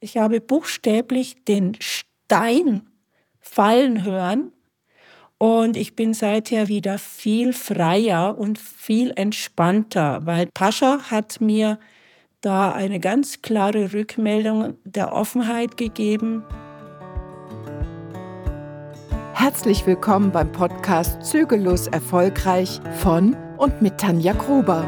Ich habe buchstäblich den Stein fallen hören und ich bin seither wieder viel freier und viel entspannter, weil Pascha hat mir da eine ganz klare Rückmeldung der Offenheit gegeben. Herzlich willkommen beim Podcast Zügellos Erfolgreich von und mit Tanja Gruber.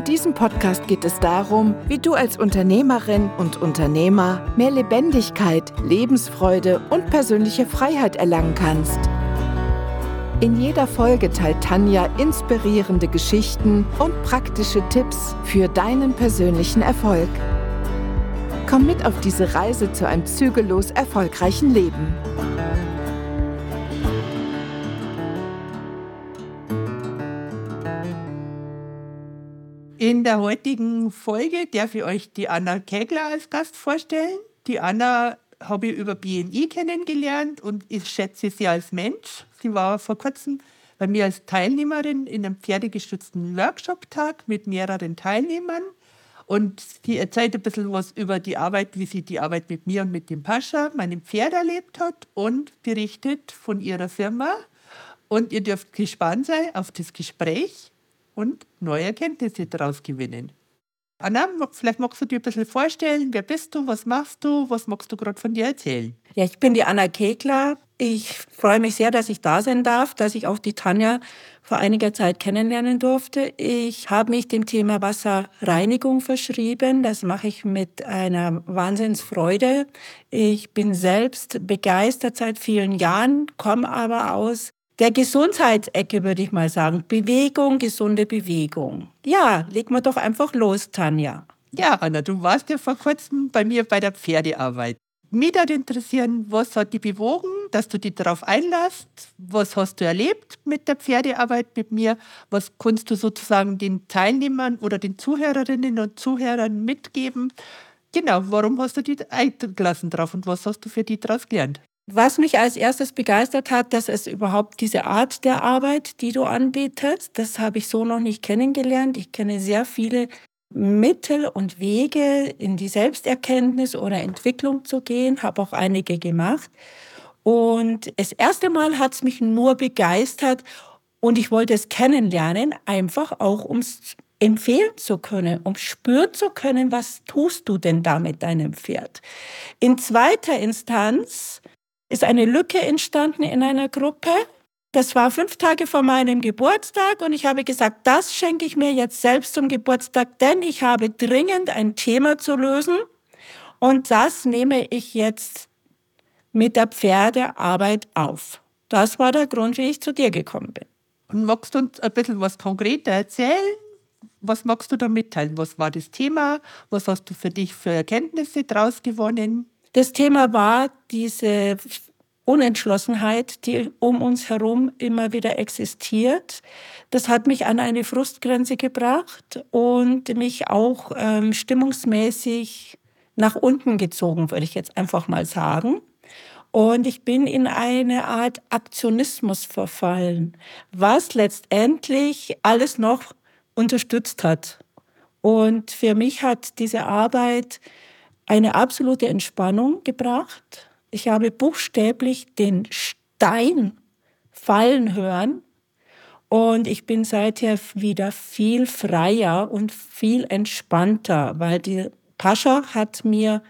In diesem Podcast geht es darum, wie du als Unternehmerin und Unternehmer mehr Lebendigkeit, Lebensfreude und persönliche Freiheit erlangen kannst. In jeder Folge teilt Tanja inspirierende Geschichten und praktische Tipps für deinen persönlichen Erfolg. Komm mit auf diese Reise zu einem zügellos erfolgreichen Leben. In der heutigen Folge darf ich euch die Anna Kegler als Gast vorstellen. Die Anna habe ich über BNI kennengelernt und ich schätze sie als Mensch. Sie war vor kurzem bei mir als Teilnehmerin in einem pferdegestützten Workshop-Tag mit mehreren Teilnehmern. Und sie erzählt ein bisschen was über die Arbeit, wie sie die Arbeit mit mir und mit dem Pascha, meinem Pferd, erlebt hat und berichtet von ihrer Firma. Und ihr dürft gespannt sein auf das Gespräch und neue Erkenntnisse daraus gewinnen. Anna, vielleicht magst du dir ein bisschen vorstellen, wer bist du, was machst du, was magst du gerade von dir erzählen? Ja, ich bin die Anna Kegler. Ich freue mich sehr, dass ich da sein darf, dass ich auch die Tanja vor einiger Zeit kennenlernen durfte. Ich habe mich dem Thema Wasserreinigung verschrieben. Das mache ich mit einer Wahnsinnsfreude. Ich bin selbst begeistert seit vielen Jahren, komme aber aus der Gesundheitsecke, würde ich mal sagen. Bewegung, gesunde Bewegung. Ja, leg mal doch einfach los, Tanja. Ja, Anna, du warst ja vor kurzem bei mir bei der Pferdearbeit. Mich würde interessieren, was hat dich bewogen, dass du dich darauf einlässt? Was hast du erlebt mit der Pferdearbeit mit mir? Was kannst du sozusagen den Teilnehmern oder den Zuhörerinnen und Zuhörern mitgeben? Genau, warum hast du dich eingelassen drauf und was hast du für die daraus gelernt? Was mich als erstes begeistert hat, dass es überhaupt diese Art der Arbeit, die du anbietest, das habe ich so noch nicht kennengelernt. Ich kenne sehr viele Mittel und Wege, in die Selbsterkenntnis oder Entwicklung zu gehen, habe auch einige gemacht. Und das erste Mal hat es mich nur begeistert und ich wollte es kennenlernen, einfach auch um es empfehlen zu können, um spüren zu können, was tust du denn da mit deinem Pferd. In zweiter Instanz ist eine Lücke entstanden in einer Gruppe. Das war fünf Tage vor meinem Geburtstag und ich habe gesagt, das schenke ich mir jetzt selbst zum Geburtstag, denn ich habe dringend ein Thema zu lösen und das nehme ich jetzt mit der Pferdearbeit auf. Das war der Grund, wie ich zu dir gekommen bin. Und magst du uns ein bisschen was konkreter erzählen? Was magst du da mitteilen? Was war das Thema? Was hast du für dich für Erkenntnisse daraus gewonnen? Das Thema war diese Unentschlossenheit, die um uns herum immer wieder existiert. Das hat mich an eine Frustgrenze gebracht und mich auch ähm, stimmungsmäßig nach unten gezogen, würde ich jetzt einfach mal sagen. Und ich bin in eine Art Aktionismus verfallen, was letztendlich alles noch unterstützt hat. Und für mich hat diese Arbeit eine absolute Entspannung gebracht. Ich habe buchstäblich den Stein fallen hören und ich bin seither wieder viel freier und viel entspannter, weil die Pascha hat mir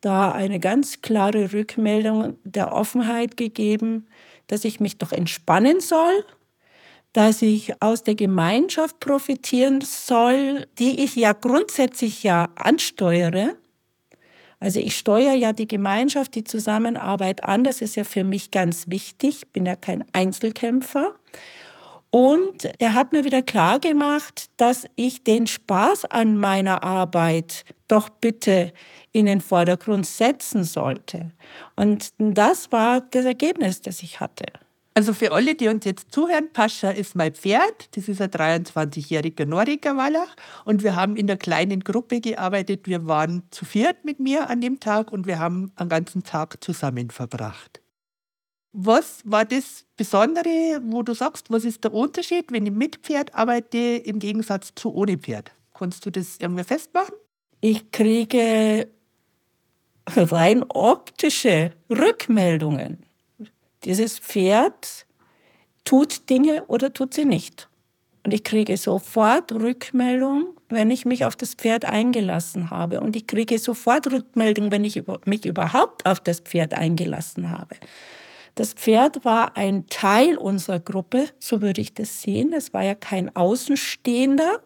da eine ganz klare Rückmeldung der Offenheit gegeben, dass ich mich doch entspannen soll, dass ich aus der Gemeinschaft profitieren soll, die ich ja grundsätzlich ja ansteuere also ich steuere ja die Gemeinschaft, die Zusammenarbeit an. Das ist ja für mich ganz wichtig. Ich bin ja kein Einzelkämpfer. Und er hat mir wieder klar gemacht, dass ich den Spaß an meiner Arbeit doch bitte in den Vordergrund setzen sollte. Und das war das Ergebnis, das ich hatte. Also für alle, die uns jetzt zuhören, Pascha ist mein Pferd. Das ist ein 23-jähriger Nordiker Wallach. Und wir haben in der kleinen Gruppe gearbeitet. Wir waren zu viert mit mir an dem Tag und wir haben einen ganzen Tag zusammen verbracht. Was war das Besondere, wo du sagst, was ist der Unterschied, wenn ich mit Pferd arbeite im Gegensatz zu ohne Pferd? Kannst du das irgendwie festmachen? Ich kriege rein optische Rückmeldungen. Dieses Pferd tut Dinge oder tut sie nicht. Und ich kriege sofort Rückmeldung, wenn ich mich auf das Pferd eingelassen habe. Und ich kriege sofort Rückmeldung, wenn ich mich überhaupt auf das Pferd eingelassen habe. Das Pferd war ein Teil unserer Gruppe, so würde ich das sehen. Es war ja kein Außenstehender.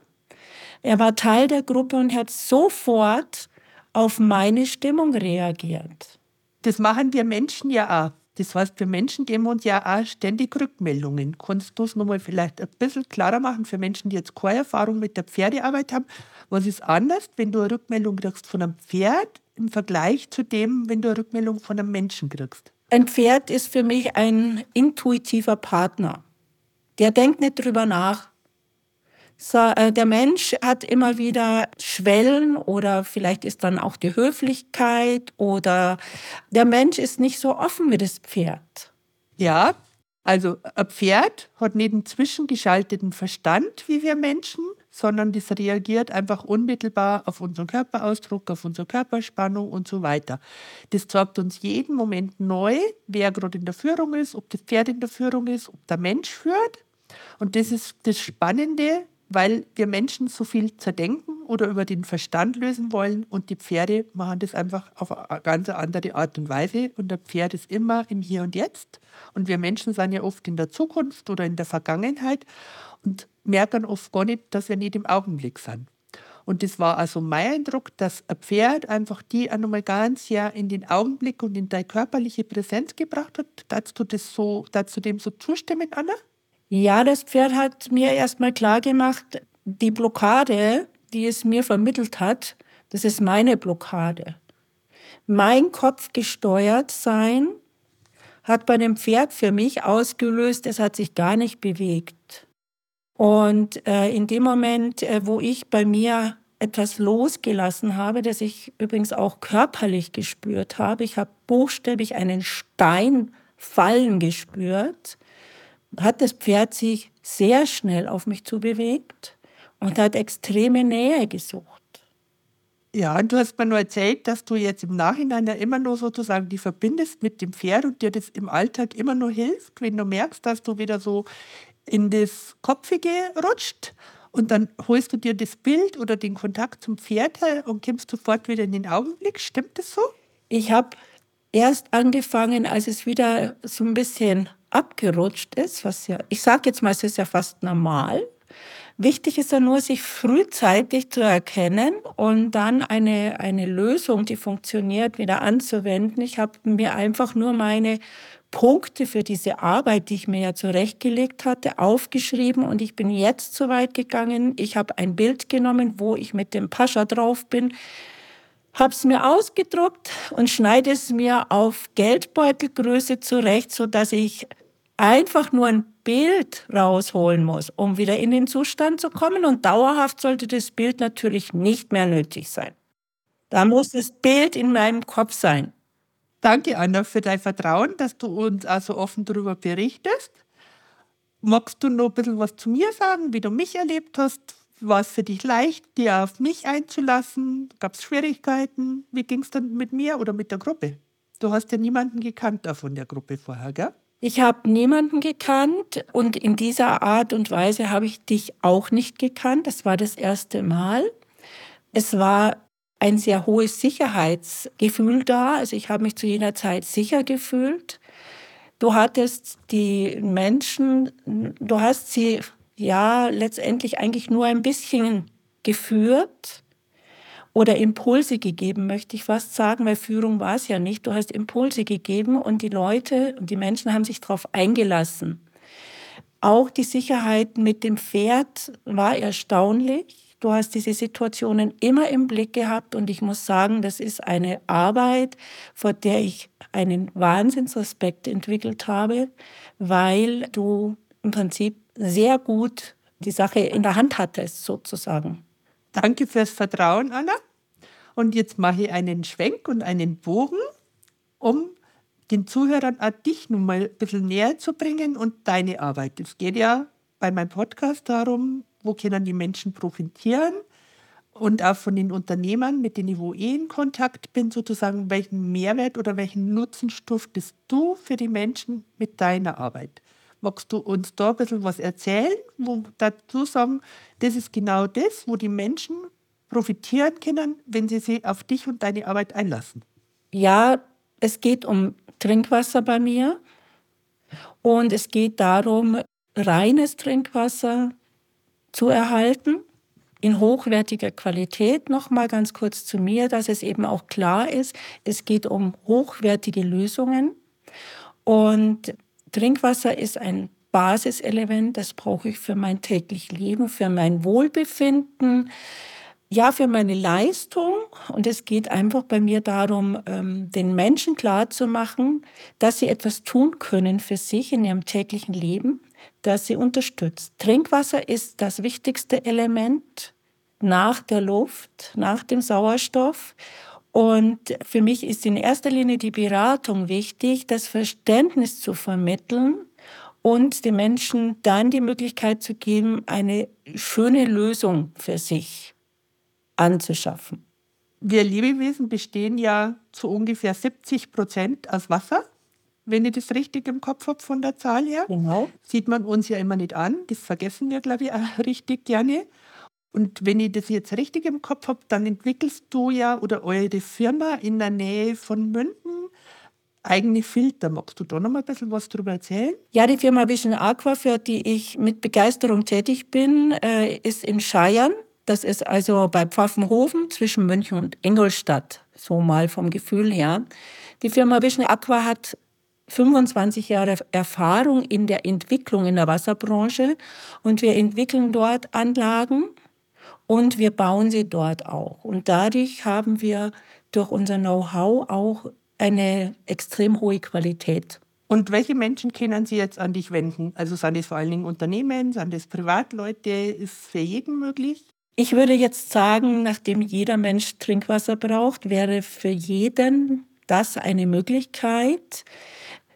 Er war Teil der Gruppe und hat sofort auf meine Stimmung reagiert. Das machen wir Menschen ja auch. Das heißt, wir Menschen geben uns ja auch ständig Rückmeldungen. Kannst du es nochmal vielleicht ein bisschen klarer machen für Menschen, die jetzt keine Erfahrung mit der Pferdearbeit haben? Was ist anders, wenn du eine Rückmeldung kriegst von einem Pferd im Vergleich zu dem, wenn du eine Rückmeldung von einem Menschen kriegst? Ein Pferd ist für mich ein intuitiver Partner. Der denkt nicht drüber nach, so, äh, der Mensch hat immer wieder Schwellen oder vielleicht ist dann auch die Höflichkeit oder der Mensch ist nicht so offen wie das Pferd. Ja, also ein Pferd hat nicht einen zwischengeschalteten Verstand wie wir Menschen, sondern das reagiert einfach unmittelbar auf unseren Körperausdruck, auf unsere Körperspannung und so weiter. Das zeigt uns jeden Moment neu, wer gerade in der Führung ist, ob das Pferd in der Führung ist, ob der Mensch führt. Und das ist das Spannende, weil wir Menschen so viel zerdenken oder über den Verstand lösen wollen und die Pferde machen das einfach auf eine ganz andere Art und Weise und der Pferd ist immer im Hier und Jetzt und wir Menschen sind ja oft in der Zukunft oder in der Vergangenheit und merken oft gar nicht, dass wir nicht im Augenblick sind. Und das war also mein Eindruck, dass ein Pferd einfach die nochmal ganz sehr in den Augenblick und in deine körperliche Präsenz gebracht hat. Du das so, dazu dem so zustimmen, Anna? Ja, das Pferd hat mir erstmal klar gemacht, die Blockade, die es mir vermittelt hat, das ist meine Blockade. Mein Kopf gesteuert sein hat bei dem Pferd für mich ausgelöst, es hat sich gar nicht bewegt. Und äh, in dem Moment, äh, wo ich bei mir etwas losgelassen habe, das ich übrigens auch körperlich gespürt habe, ich habe buchstäblich einen Stein fallen gespürt, hat das Pferd sich sehr schnell auf mich zubewegt und hat extreme Nähe gesucht. Ja, und du hast mir nur erzählt, dass du jetzt im Nachhinein ja immer nur sozusagen die verbindest mit dem Pferd und dir das im Alltag immer nur hilft, wenn du merkst, dass du wieder so in das Kopfige rutscht und dann holst du dir das Bild oder den Kontakt zum Pferd und kommst sofort wieder in den Augenblick. Stimmt das so? Ich habe erst angefangen, als es wieder so ein bisschen abgerutscht ist, was ja, ich sage jetzt mal, es ist ja fast normal. Wichtig ist ja nur, sich frühzeitig zu erkennen und dann eine, eine Lösung, die funktioniert, wieder anzuwenden. Ich habe mir einfach nur meine Punkte für diese Arbeit, die ich mir ja zurechtgelegt hatte, aufgeschrieben und ich bin jetzt so weit gegangen. Ich habe ein Bild genommen, wo ich mit dem Pascha drauf bin habe es mir ausgedruckt und schneide es mir auf Geldbeutelgröße zurecht, so dass ich einfach nur ein Bild rausholen muss, um wieder in den Zustand zu kommen. Und dauerhaft sollte das Bild natürlich nicht mehr nötig sein. Da muss das Bild in meinem Kopf sein. Danke, Anna, für dein Vertrauen, dass du uns also offen darüber berichtest. Magst du noch ein bisschen was zu mir sagen, wie du mich erlebt hast? War es für dich leicht, dir auf mich einzulassen? Gab es Schwierigkeiten? Wie ging es dann mit mir oder mit der Gruppe? Du hast ja niemanden gekannt da von der Gruppe vorher, gell? Ich habe niemanden gekannt und in dieser Art und Weise habe ich dich auch nicht gekannt. Das war das erste Mal. Es war ein sehr hohes Sicherheitsgefühl da. Also ich habe mich zu jener Zeit sicher gefühlt. Du hattest die Menschen, du hast sie ja letztendlich eigentlich nur ein bisschen geführt oder Impulse gegeben, möchte ich fast sagen, weil Führung war es ja nicht. Du hast Impulse gegeben und die Leute und die Menschen haben sich darauf eingelassen. Auch die Sicherheit mit dem Pferd war erstaunlich. Du hast diese Situationen immer im Blick gehabt und ich muss sagen, das ist eine Arbeit, vor der ich einen Wahnsinnsrespekt entwickelt habe, weil du im Prinzip sehr gut die Sache in der Hand hattest, sozusagen. Danke fürs Vertrauen, Anna. Und jetzt mache ich einen Schwenk und einen Bogen, um den Zuhörern auch dich nun mal ein bisschen näher zu bringen und deine Arbeit. Es geht ja bei meinem Podcast darum, wo können die Menschen profitieren und auch von den Unternehmern, mit denen ich wo eh in Kontakt bin, sozusagen, welchen Mehrwert oder welchen Nutzen stiftest du für die Menschen mit deiner Arbeit? Magst du uns da ein bisschen was erzählen, wo dazu sagen, das ist genau das, wo die Menschen profitieren können, wenn sie sich auf dich und deine Arbeit einlassen? Ja, es geht um Trinkwasser bei mir und es geht darum, reines Trinkwasser zu erhalten in hochwertiger Qualität. Nochmal ganz kurz zu mir, dass es eben auch klar ist, es geht um hochwertige Lösungen und Trinkwasser ist ein Basiselement, das brauche ich für mein tägliches Leben, für mein Wohlbefinden, ja, für meine Leistung. Und es geht einfach bei mir darum, ähm, den Menschen klarzumachen, dass sie etwas tun können für sich in ihrem täglichen Leben, das sie unterstützt. Trinkwasser ist das wichtigste Element nach der Luft, nach dem Sauerstoff. Und für mich ist in erster Linie die Beratung wichtig, das Verständnis zu vermitteln und den Menschen dann die Möglichkeit zu geben, eine schöne Lösung für sich anzuschaffen. Wir Lebewesen bestehen ja zu ungefähr 70 Prozent aus Wasser. Wenn ich das richtig im Kopf habe von der Zahl her, genau. sieht man uns ja immer nicht an. Das vergessen wir, glaube ich, auch richtig gerne. Und wenn ich das jetzt richtig im Kopf habe, dann entwickelst du ja oder eure Firma in der Nähe von Münden eigene Filter. Magst du da noch mal ein bisschen was darüber erzählen? Ja, die Firma Vision Aqua, für die ich mit Begeisterung tätig bin, äh, ist in Scheiern. Das ist also bei Pfaffenhofen zwischen München und Ingolstadt, so mal vom Gefühl her. Die Firma Vision Aqua hat 25 Jahre Erfahrung in der Entwicklung in der Wasserbranche und wir entwickeln dort Anlagen und wir bauen sie dort auch. Und dadurch haben wir durch unser Know-how auch eine extrem hohe Qualität. Und welche Menschen können Sie jetzt an dich wenden? Also sind das vor allen Dingen Unternehmen, sind das Privatleute? Ist für jeden möglich? Ich würde jetzt sagen, nachdem jeder Mensch Trinkwasser braucht, wäre für jeden das eine Möglichkeit.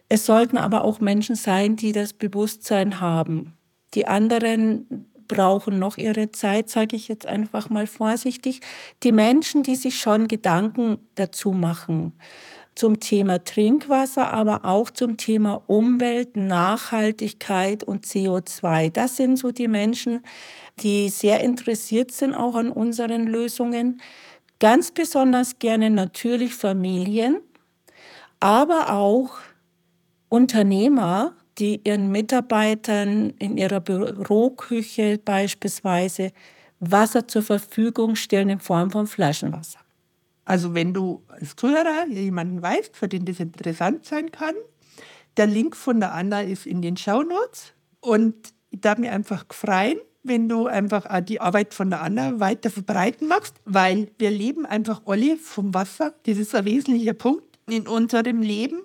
Es sollten aber auch Menschen sein, die das Bewusstsein haben. Die anderen brauchen noch ihre Zeit, sage ich jetzt einfach mal vorsichtig. Die Menschen, die sich schon Gedanken dazu machen zum Thema Trinkwasser, aber auch zum Thema Umwelt, Nachhaltigkeit und CO2. Das sind so die Menschen, die sehr interessiert sind auch an unseren Lösungen. Ganz besonders gerne natürlich Familien, aber auch Unternehmer, die ihren Mitarbeitern in ihrer Büroküche beispielsweise Wasser zur Verfügung stellen in Form von Flaschenwasser. Also wenn du als Zuhörer jemanden weißt, für den das interessant sein kann, der Link von der Anna ist in den Shownotes und ich darf mich einfach freuen, wenn du einfach die Arbeit von der Anna weiter verbreiten magst, weil wir leben einfach alle vom Wasser. Das ist ein wesentlicher Punkt in unserem Leben.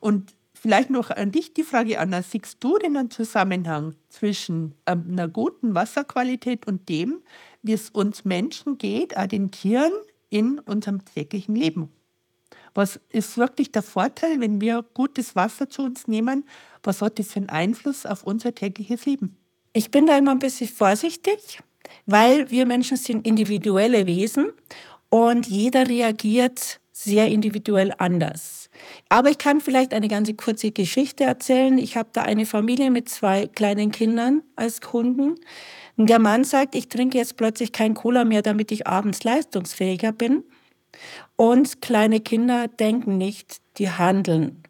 Und vielleicht noch an dich die Frage, Anna, siehst du denn einen Zusammenhang zwischen ähm, einer guten Wasserqualität und dem, wie es uns Menschen geht, auch den Tieren in unserem täglichen Leben? Was ist wirklich der Vorteil, wenn wir gutes Wasser zu uns nehmen? Was hat das für einen Einfluss auf unser tägliches Leben? Ich bin da immer ein bisschen vorsichtig, weil wir Menschen sind individuelle Wesen und jeder reagiert sehr individuell anders. Aber ich kann vielleicht eine ganz kurze Geschichte erzählen. Ich habe da eine Familie mit zwei kleinen Kindern als Kunden. Und der Mann sagt, ich trinke jetzt plötzlich kein Cola mehr, damit ich abends leistungsfähiger bin. Und kleine Kinder denken nicht, die handeln.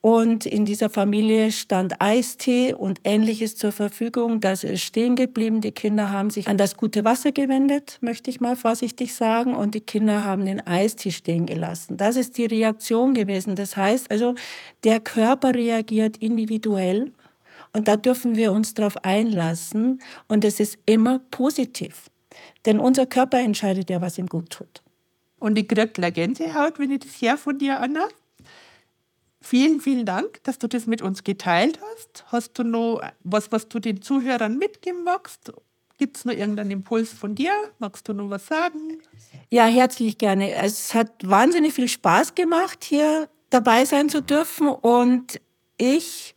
Und in dieser Familie stand Eistee und ähnliches zur Verfügung. Das ist stehen geblieben. Die Kinder haben sich an das gute Wasser gewendet, möchte ich mal vorsichtig sagen. Und die Kinder haben den Eistee stehen gelassen. Das ist die Reaktion gewesen. Das heißt also, der Körper reagiert individuell. Und da dürfen wir uns darauf einlassen. Und es ist immer positiv. Denn unser Körper entscheidet ja, was ihm gut tut. Und ich kriege gleich Gänsehaut, wenn ich das her von dir, Anna. Vielen, vielen Dank, dass du das mit uns geteilt hast. Hast du noch was, was du den Zuhörern mitgeben magst? Gibt es noch irgendeinen Impuls von dir? Magst du noch was sagen? Ja, herzlich gerne. Es hat wahnsinnig viel Spaß gemacht, hier dabei sein zu dürfen. Und ich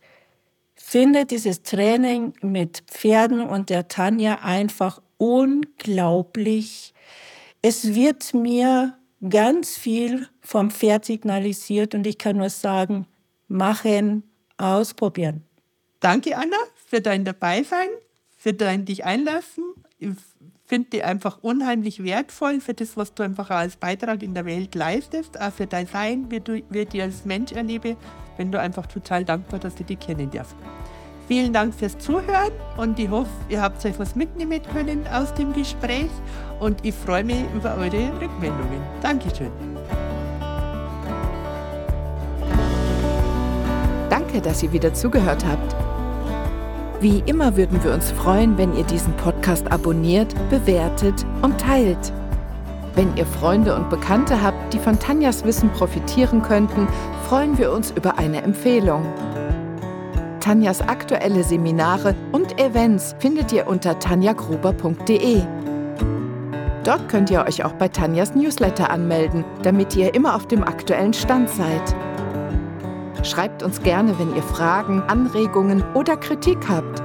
finde dieses Training mit Pferden und der Tanja einfach unglaublich es wird mir ganz viel vom Pferd signalisiert und ich kann nur sagen, machen, ausprobieren. Danke, Anna, für dein Dabeisein, für dein dich einlassen. Ich finde dich einfach unheimlich wertvoll für das, was du einfach als Beitrag in der Welt leistest, auch für dein Sein, wie, du, wie ich dich als Mensch erlebe. Bin du einfach total dankbar, dass ich dich kennen darf. Vielen Dank fürs Zuhören und ich hoffe, ihr habt euch was mitnehmen können aus dem Gespräch und ich freue mich über eure Rückmeldungen. Dankeschön. Danke, dass ihr wieder zugehört habt. Wie immer würden wir uns freuen, wenn ihr diesen Podcast abonniert, bewertet und teilt. Wenn ihr Freunde und Bekannte habt, die von Tanjas Wissen profitieren könnten, freuen wir uns über eine Empfehlung. Tanjas aktuelle Seminare und Events findet ihr unter tanjagruber.de. Dort könnt ihr euch auch bei Tanjas Newsletter anmelden, damit ihr immer auf dem aktuellen Stand seid. Schreibt uns gerne, wenn ihr Fragen, Anregungen oder Kritik habt.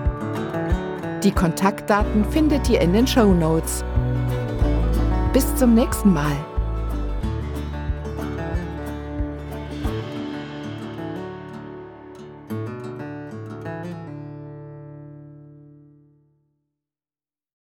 Die Kontaktdaten findet ihr in den Show Notes. Bis zum nächsten Mal.